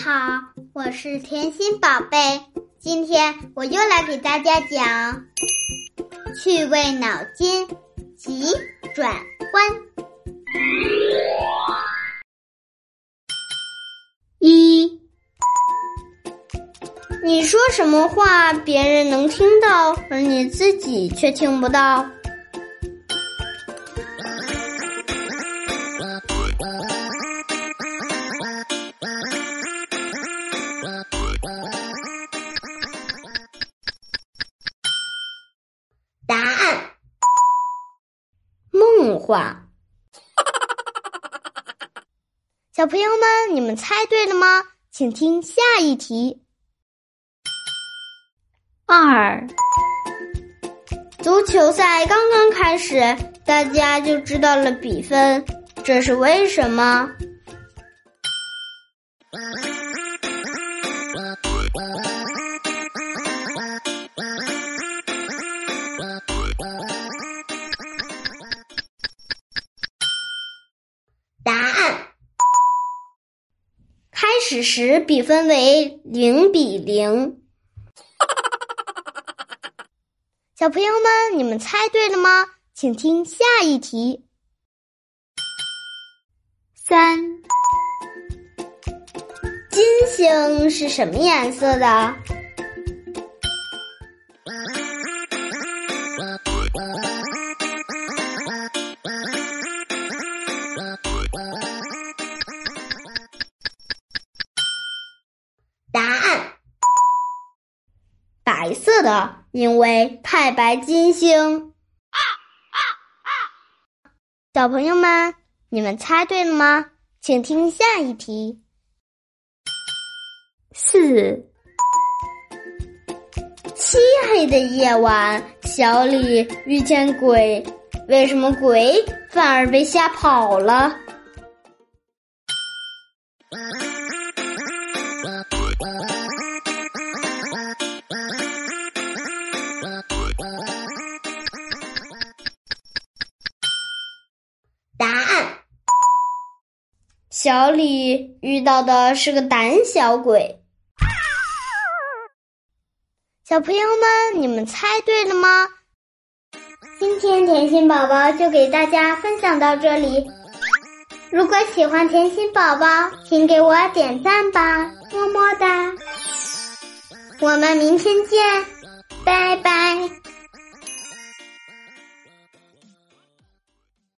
好，我是甜心宝贝。今天我又来给大家讲趣味脑筋急转弯。一，你说什么话别人能听到，而你自己却听不到？梦话。小朋友们，你们猜对了吗？请听下一题。二，足球赛刚刚开始，大家就知道了比分，这是为什么？始时比分为零比零。小朋友们，你们猜对了吗？请听下一题。三，金星是什么颜色的？答案：白色的，因为太白金星。小朋友们，你们猜对了吗？请听下一题。四，漆黑的夜晚，小李遇见鬼，为什么鬼反而被吓跑了？小李遇到的是个胆小鬼。小朋友们，你们猜对了吗？今天甜心宝宝就给大家分享到这里。如果喜欢甜心宝宝，请给我点赞吧，么么哒！我们明天见。拜拜